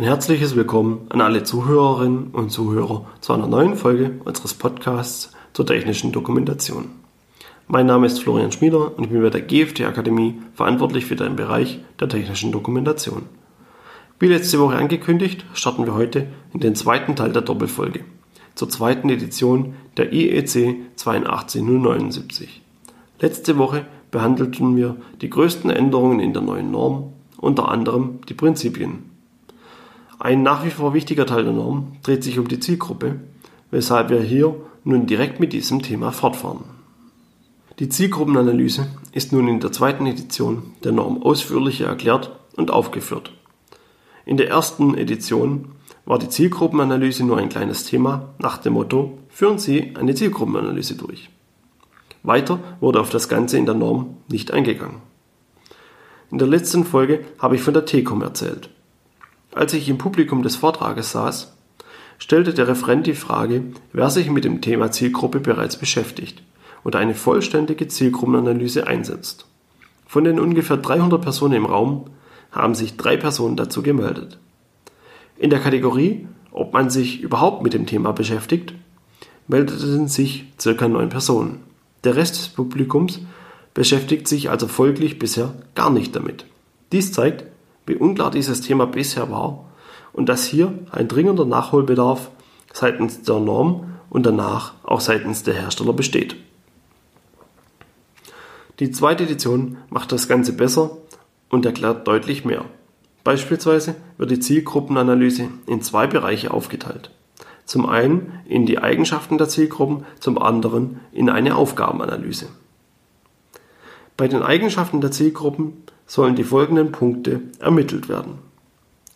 Ein herzliches Willkommen an alle Zuhörerinnen und Zuhörer zu einer neuen Folge unseres Podcasts zur technischen Dokumentation. Mein Name ist Florian Schmieder und ich bin bei der GFT Akademie verantwortlich für den Bereich der technischen Dokumentation. Wie letzte Woche angekündigt, starten wir heute in den zweiten Teil der Doppelfolge, zur zweiten Edition der IEC 82079. Letzte Woche behandelten wir die größten Änderungen in der neuen Norm, unter anderem die Prinzipien. Ein nach wie vor wichtiger Teil der Norm dreht sich um die Zielgruppe, weshalb wir hier nun direkt mit diesem Thema fortfahren. Die Zielgruppenanalyse ist nun in der zweiten Edition der Norm ausführlicher erklärt und aufgeführt. In der ersten Edition war die Zielgruppenanalyse nur ein kleines Thema nach dem Motto Führen Sie eine Zielgruppenanalyse durch. Weiter wurde auf das Ganze in der Norm nicht eingegangen. In der letzten Folge habe ich von der TECOM erzählt. Als ich im Publikum des Vortrages saß, stellte der Referent die Frage, wer sich mit dem Thema Zielgruppe bereits beschäftigt und eine vollständige Zielgruppenanalyse einsetzt. Von den ungefähr 300 Personen im Raum haben sich drei Personen dazu gemeldet. In der Kategorie, ob man sich überhaupt mit dem Thema beschäftigt, meldeten sich circa neun Personen. Der Rest des Publikums beschäftigt sich also folglich bisher gar nicht damit. Dies zeigt, wie unklar dieses Thema bisher war und dass hier ein dringender Nachholbedarf seitens der Norm und danach auch seitens der Hersteller besteht. Die zweite Edition macht das Ganze besser und erklärt deutlich mehr. Beispielsweise wird die Zielgruppenanalyse in zwei Bereiche aufgeteilt. Zum einen in die Eigenschaften der Zielgruppen, zum anderen in eine Aufgabenanalyse. Bei den Eigenschaften der Zielgruppen sollen die folgenden Punkte ermittelt werden.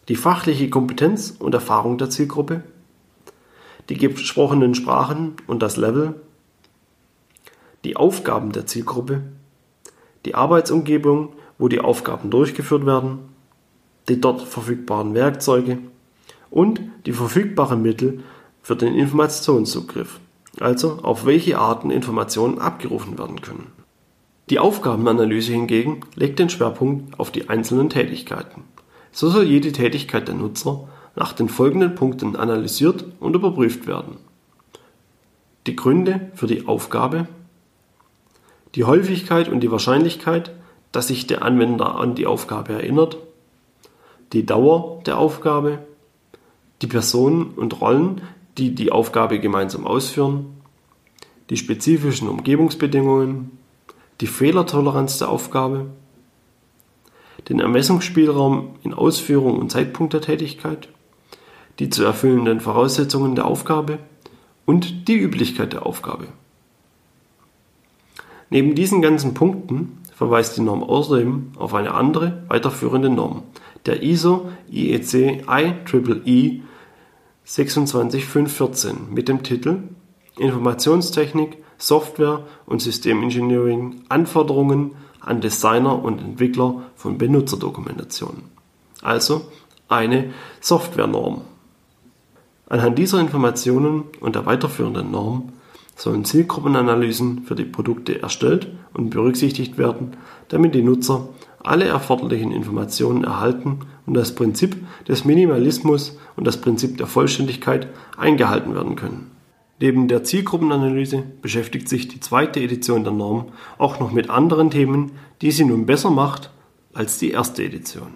Die fachliche Kompetenz und Erfahrung der Zielgruppe, die gesprochenen Sprachen und das Level, die Aufgaben der Zielgruppe, die Arbeitsumgebung, wo die Aufgaben durchgeführt werden, die dort verfügbaren Werkzeuge und die verfügbaren Mittel für den Informationszugriff, also auf welche Arten Informationen abgerufen werden können. Die Aufgabenanalyse hingegen legt den Schwerpunkt auf die einzelnen Tätigkeiten. So soll jede Tätigkeit der Nutzer nach den folgenden Punkten analysiert und überprüft werden. Die Gründe für die Aufgabe, die Häufigkeit und die Wahrscheinlichkeit, dass sich der Anwender an die Aufgabe erinnert, die Dauer der Aufgabe, die Personen und Rollen, die die Aufgabe gemeinsam ausführen, die spezifischen Umgebungsbedingungen, die Fehlertoleranz der Aufgabe, den Ermessungsspielraum in Ausführung und Zeitpunkt der Tätigkeit, die zu erfüllenden Voraussetzungen der Aufgabe und die Üblichkeit der Aufgabe. Neben diesen ganzen Punkten verweist die Norm außerdem auf eine andere, weiterführende Norm, der ISO IEC IEEE 26514 mit dem Titel Informationstechnik Software- und Systemengineering Anforderungen an Designer und Entwickler von Benutzerdokumentationen, also eine Softwarenorm. Anhand dieser Informationen und der weiterführenden Norm sollen Zielgruppenanalysen für die Produkte erstellt und berücksichtigt werden, damit die Nutzer alle erforderlichen Informationen erhalten und das Prinzip des Minimalismus und das Prinzip der Vollständigkeit eingehalten werden können. Neben der Zielgruppenanalyse beschäftigt sich die zweite Edition der Norm auch noch mit anderen Themen, die sie nun besser macht als die erste Edition.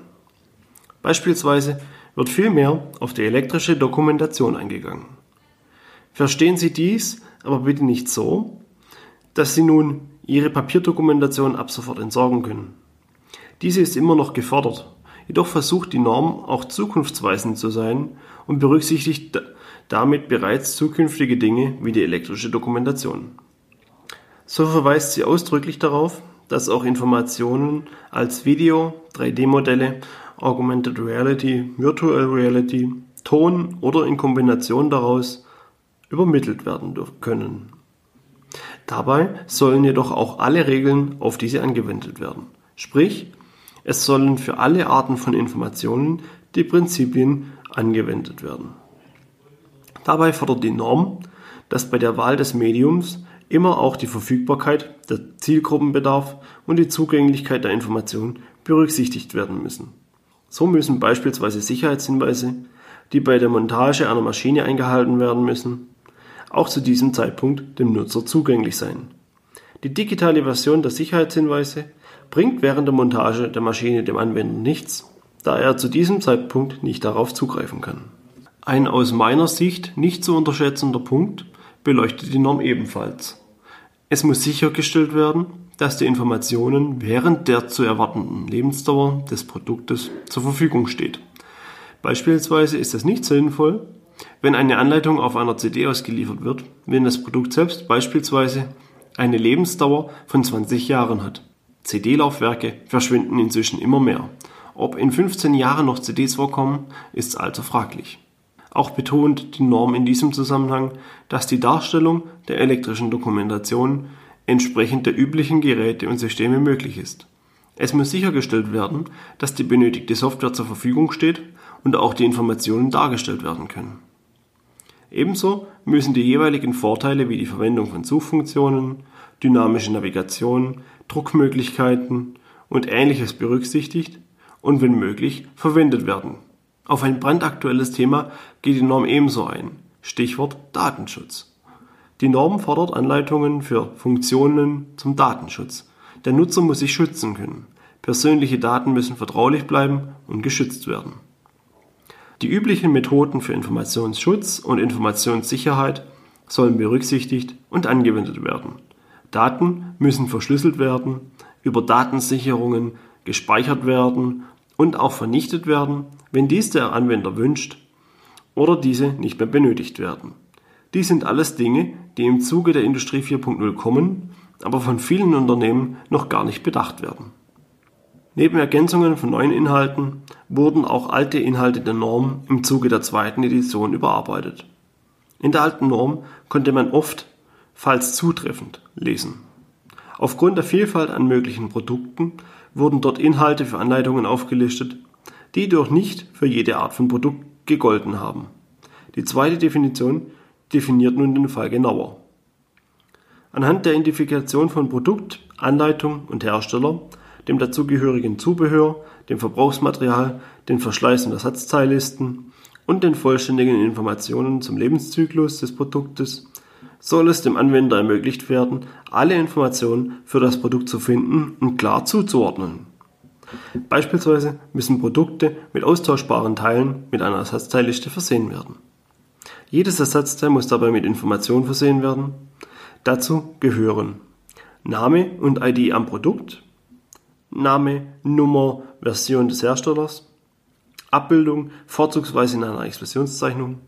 Beispielsweise wird viel mehr auf die elektrische Dokumentation eingegangen. Verstehen Sie dies aber bitte nicht so, dass Sie nun Ihre Papierdokumentation ab sofort entsorgen können. Diese ist immer noch gefordert, jedoch versucht die Norm auch zukunftsweisend zu sein und berücksichtigt damit bereits zukünftige Dinge wie die elektrische Dokumentation. So verweist sie ausdrücklich darauf, dass auch Informationen als Video, 3D-Modelle, Augmented Reality, Virtual Reality, Ton oder in Kombination daraus übermittelt werden können. Dabei sollen jedoch auch alle Regeln auf diese angewendet werden. Sprich, es sollen für alle Arten von Informationen die Prinzipien angewendet werden. Dabei fordert die Norm, dass bei der Wahl des Mediums immer auch die Verfügbarkeit, der Zielgruppenbedarf und die Zugänglichkeit der Informationen berücksichtigt werden müssen. So müssen beispielsweise Sicherheitshinweise, die bei der Montage einer Maschine eingehalten werden müssen, auch zu diesem Zeitpunkt dem Nutzer zugänglich sein. Die digitale Version der Sicherheitshinweise bringt während der Montage der Maschine dem Anwender nichts, da er zu diesem Zeitpunkt nicht darauf zugreifen kann. Ein aus meiner Sicht nicht zu unterschätzender Punkt beleuchtet die Norm ebenfalls. Es muss sichergestellt werden, dass die Informationen während der zu erwartenden Lebensdauer des Produktes zur Verfügung steht. Beispielsweise ist es nicht sinnvoll, wenn eine Anleitung auf einer CD ausgeliefert wird, wenn das Produkt selbst beispielsweise eine Lebensdauer von 20 Jahren hat. CD-Laufwerke verschwinden inzwischen immer mehr. Ob in 15 Jahren noch CDs vorkommen, ist also fraglich. Auch betont die Norm in diesem Zusammenhang, dass die Darstellung der elektrischen Dokumentation entsprechend der üblichen Geräte und Systeme möglich ist. Es muss sichergestellt werden, dass die benötigte Software zur Verfügung steht und auch die Informationen dargestellt werden können. Ebenso müssen die jeweiligen Vorteile wie die Verwendung von Suchfunktionen, dynamische Navigation, Druckmöglichkeiten und ähnliches berücksichtigt und wenn möglich verwendet werden auf ein brandaktuelles Thema geht die Norm ebenso ein. Stichwort Datenschutz. Die Norm fordert Anleitungen für Funktionen zum Datenschutz. Der Nutzer muss sich schützen können. Persönliche Daten müssen vertraulich bleiben und geschützt werden. Die üblichen Methoden für Informationsschutz und Informationssicherheit sollen berücksichtigt und angewendet werden. Daten müssen verschlüsselt werden, über Datensicherungen gespeichert werden und auch vernichtet werden, wenn dies der Anwender wünscht oder diese nicht mehr benötigt werden. Dies sind alles Dinge, die im Zuge der Industrie 4.0 kommen, aber von vielen Unternehmen noch gar nicht bedacht werden. Neben Ergänzungen von neuen Inhalten wurden auch alte Inhalte der Norm im Zuge der zweiten Edition überarbeitet. In der alten Norm konnte man oft, falls zutreffend, lesen. Aufgrund der Vielfalt an möglichen Produkten wurden dort Inhalte für Anleitungen aufgelistet, die jedoch nicht für jede Art von Produkt gegolten haben. Die zweite Definition definiert nun den Fall genauer. Anhand der Identifikation von Produkt, Anleitung und Hersteller, dem dazugehörigen Zubehör, dem Verbrauchsmaterial, den Verschleiß- und Ersatzteillisten und den vollständigen Informationen zum Lebenszyklus des Produktes soll es dem Anwender ermöglicht werden, alle Informationen für das Produkt zu finden und klar zuzuordnen. Beispielsweise müssen Produkte mit austauschbaren Teilen mit einer Ersatzteilliste versehen werden. Jedes Ersatzteil muss dabei mit Informationen versehen werden. Dazu gehören Name und ID am Produkt, Name, Nummer, Version des Herstellers, Abbildung, vorzugsweise in einer Expressionszeichnung,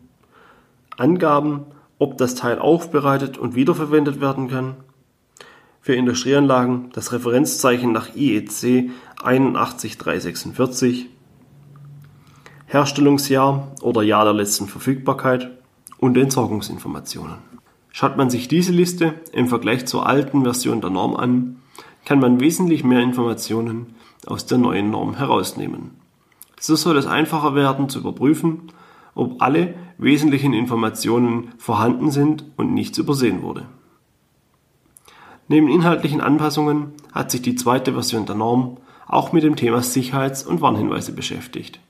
Angaben ob das Teil aufbereitet und wiederverwendet werden kann. Für Industrieanlagen das Referenzzeichen nach IEC 81346, Herstellungsjahr oder Jahr der letzten Verfügbarkeit und Entsorgungsinformationen. Schaut man sich diese Liste im Vergleich zur alten Version der Norm an, kann man wesentlich mehr Informationen aus der neuen Norm herausnehmen. So soll es einfacher werden zu überprüfen, ob alle wesentlichen Informationen vorhanden sind und nichts übersehen wurde. Neben inhaltlichen Anpassungen hat sich die zweite Version der Norm auch mit dem Thema Sicherheits- und Warnhinweise beschäftigt.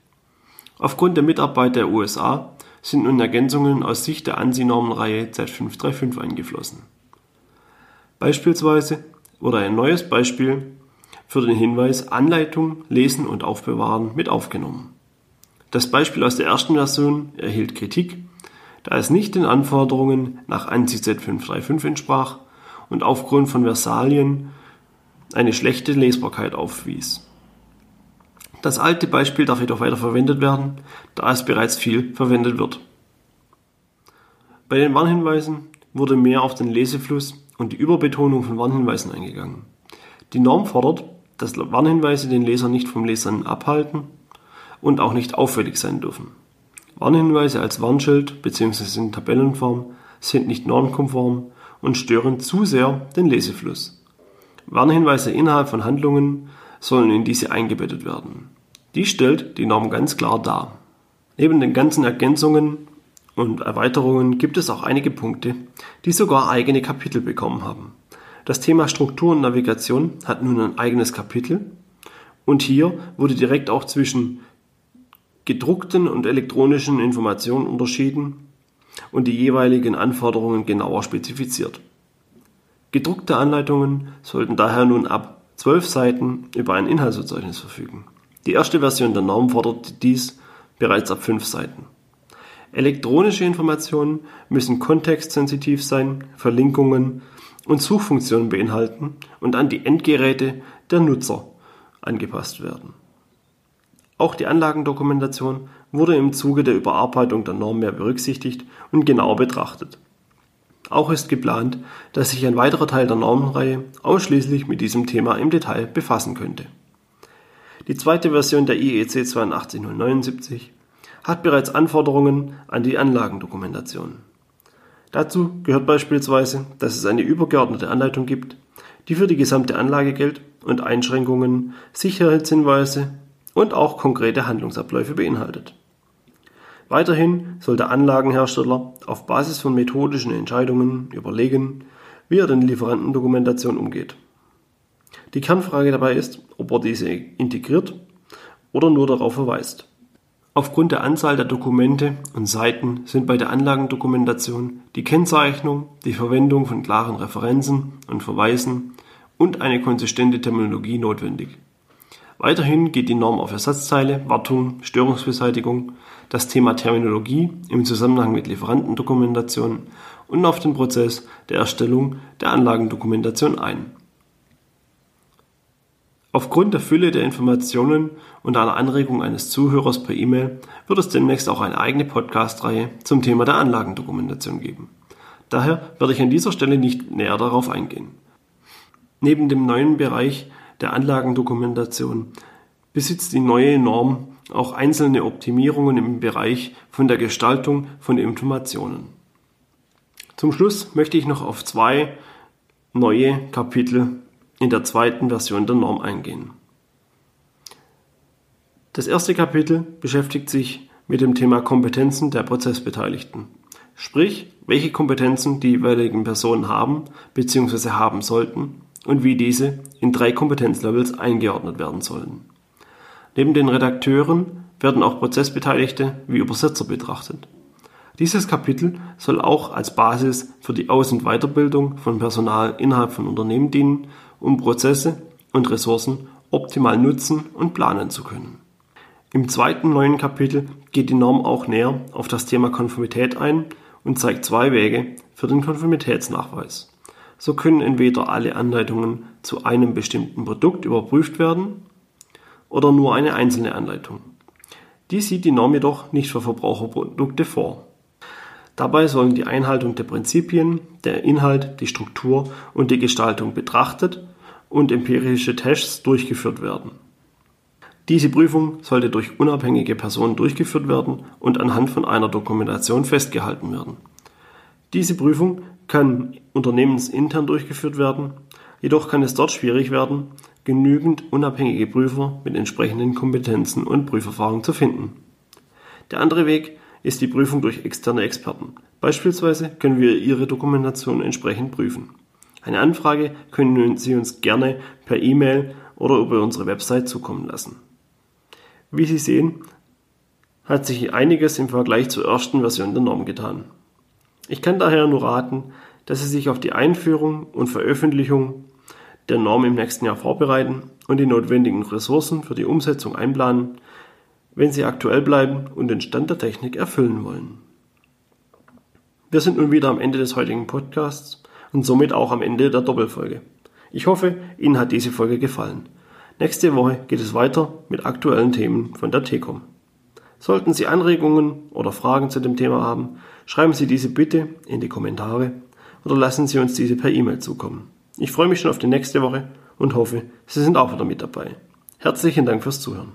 Aufgrund der Mitarbeit der USA sind nun Ergänzungen aus Sicht der ANSI-Normenreihe Z535 eingeflossen. Beispielsweise wurde ein neues Beispiel für den Hinweis Anleitung, Lesen und Aufbewahren mit aufgenommen. Das Beispiel aus der ersten Version erhielt Kritik, da es nicht den Anforderungen nach ANSI Z535 entsprach und aufgrund von Versalien eine schlechte Lesbarkeit aufwies. Das alte Beispiel darf jedoch weiter verwendet werden, da es bereits viel verwendet wird. Bei den Warnhinweisen wurde mehr auf den Lesefluss und die Überbetonung von Warnhinweisen eingegangen. Die Norm fordert, dass Warnhinweise den Leser nicht vom Lesen abhalten und auch nicht auffällig sein dürfen. Warnhinweise als Warnschild bzw. in Tabellenform sind nicht normkonform und stören zu sehr den Lesefluss. Warnhinweise innerhalb von Handlungen sollen in diese eingebettet werden. Dies stellt die Norm ganz klar dar. Neben den ganzen Ergänzungen und Erweiterungen gibt es auch einige Punkte, die sogar eigene Kapitel bekommen haben. Das Thema Struktur und Navigation hat nun ein eigenes Kapitel und hier wurde direkt auch zwischen gedruckten und elektronischen Informationen unterschieden und die jeweiligen Anforderungen genauer spezifiziert. Gedruckte Anleitungen sollten daher nun ab 12 Seiten über ein Inhaltsverzeichnis verfügen. Die erste Version der Norm fordert dies bereits ab 5 Seiten. Elektronische Informationen müssen kontextsensitiv sein, Verlinkungen und Suchfunktionen beinhalten und an die Endgeräte der Nutzer angepasst werden. Auch die Anlagendokumentation wurde im Zuge der Überarbeitung der Norm mehr berücksichtigt und genauer betrachtet. Auch ist geplant, dass sich ein weiterer Teil der Normenreihe ausschließlich mit diesem Thema im Detail befassen könnte. Die zweite Version der IEC 82079 hat bereits Anforderungen an die Anlagendokumentation. Dazu gehört beispielsweise, dass es eine übergeordnete Anleitung gibt, die für die gesamte Anlage gilt und Einschränkungen, Sicherheitshinweise und auch konkrete Handlungsabläufe beinhaltet. Weiterhin soll der Anlagenhersteller auf Basis von methodischen Entscheidungen überlegen, wie er den Lieferantendokumentation umgeht. Die Kernfrage dabei ist, ob er diese integriert oder nur darauf verweist. Aufgrund der Anzahl der Dokumente und Seiten sind bei der Anlagendokumentation die Kennzeichnung, die Verwendung von klaren Referenzen und Verweisen und eine konsistente Terminologie notwendig. Weiterhin geht die Norm auf Ersatzteile, Wartung, Störungsbeseitigung, das Thema Terminologie im Zusammenhang mit Lieferantendokumentation und auf den Prozess der Erstellung der Anlagendokumentation ein. Aufgrund der Fülle der Informationen und einer Anregung eines Zuhörers per E-Mail wird es demnächst auch eine eigene Podcast-Reihe zum Thema der Anlagendokumentation geben. Daher werde ich an dieser Stelle nicht näher darauf eingehen. Neben dem neuen Bereich der Anlagendokumentation besitzt die neue Norm auch einzelne Optimierungen im Bereich von der Gestaltung von Informationen. Zum Schluss möchte ich noch auf zwei neue Kapitel in der zweiten Version der Norm eingehen. Das erste Kapitel beschäftigt sich mit dem Thema Kompetenzen der Prozessbeteiligten. Sprich, welche Kompetenzen die jeweiligen Personen haben bzw. haben sollten und wie diese in drei Kompetenzlevels eingeordnet werden sollen. Neben den Redakteuren werden auch Prozessbeteiligte wie Übersetzer betrachtet. Dieses Kapitel soll auch als Basis für die Aus- und Weiterbildung von Personal innerhalb von Unternehmen dienen, um Prozesse und Ressourcen optimal nutzen und planen zu können. Im zweiten neuen Kapitel geht die Norm auch näher auf das Thema Konformität ein und zeigt zwei Wege für den Konformitätsnachweis. So können entweder alle Anleitungen zu einem bestimmten Produkt überprüft werden oder nur eine einzelne Anleitung. Dies sieht die Norm jedoch nicht für Verbraucherprodukte vor. Dabei sollen die Einhaltung der Prinzipien, der Inhalt, die Struktur und die Gestaltung betrachtet und empirische Tests durchgeführt werden. Diese Prüfung sollte durch unabhängige Personen durchgeführt werden und anhand von einer Dokumentation festgehalten werden. Diese Prüfung kann unternehmensintern durchgeführt werden, jedoch kann es dort schwierig werden, genügend unabhängige Prüfer mit entsprechenden Kompetenzen und Prüferfahrung zu finden. Der andere Weg ist die Prüfung durch externe Experten. Beispielsweise können wir Ihre Dokumentation entsprechend prüfen. Eine Anfrage können Sie uns gerne per E-Mail oder über unsere Website zukommen lassen. Wie Sie sehen, hat sich einiges im Vergleich zur ersten Version der Norm getan. Ich kann daher nur raten, dass Sie sich auf die Einführung und Veröffentlichung der Norm im nächsten Jahr vorbereiten und die notwendigen Ressourcen für die Umsetzung einplanen, wenn Sie aktuell bleiben und den Stand der Technik erfüllen wollen. Wir sind nun wieder am Ende des heutigen Podcasts und somit auch am Ende der Doppelfolge. Ich hoffe, Ihnen hat diese Folge gefallen. Nächste Woche geht es weiter mit aktuellen Themen von der TECOM. Sollten Sie Anregungen oder Fragen zu dem Thema haben, schreiben Sie diese bitte in die Kommentare oder lassen Sie uns diese per E-Mail zukommen. Ich freue mich schon auf die nächste Woche und hoffe, Sie sind auch wieder mit dabei. Herzlichen Dank fürs Zuhören.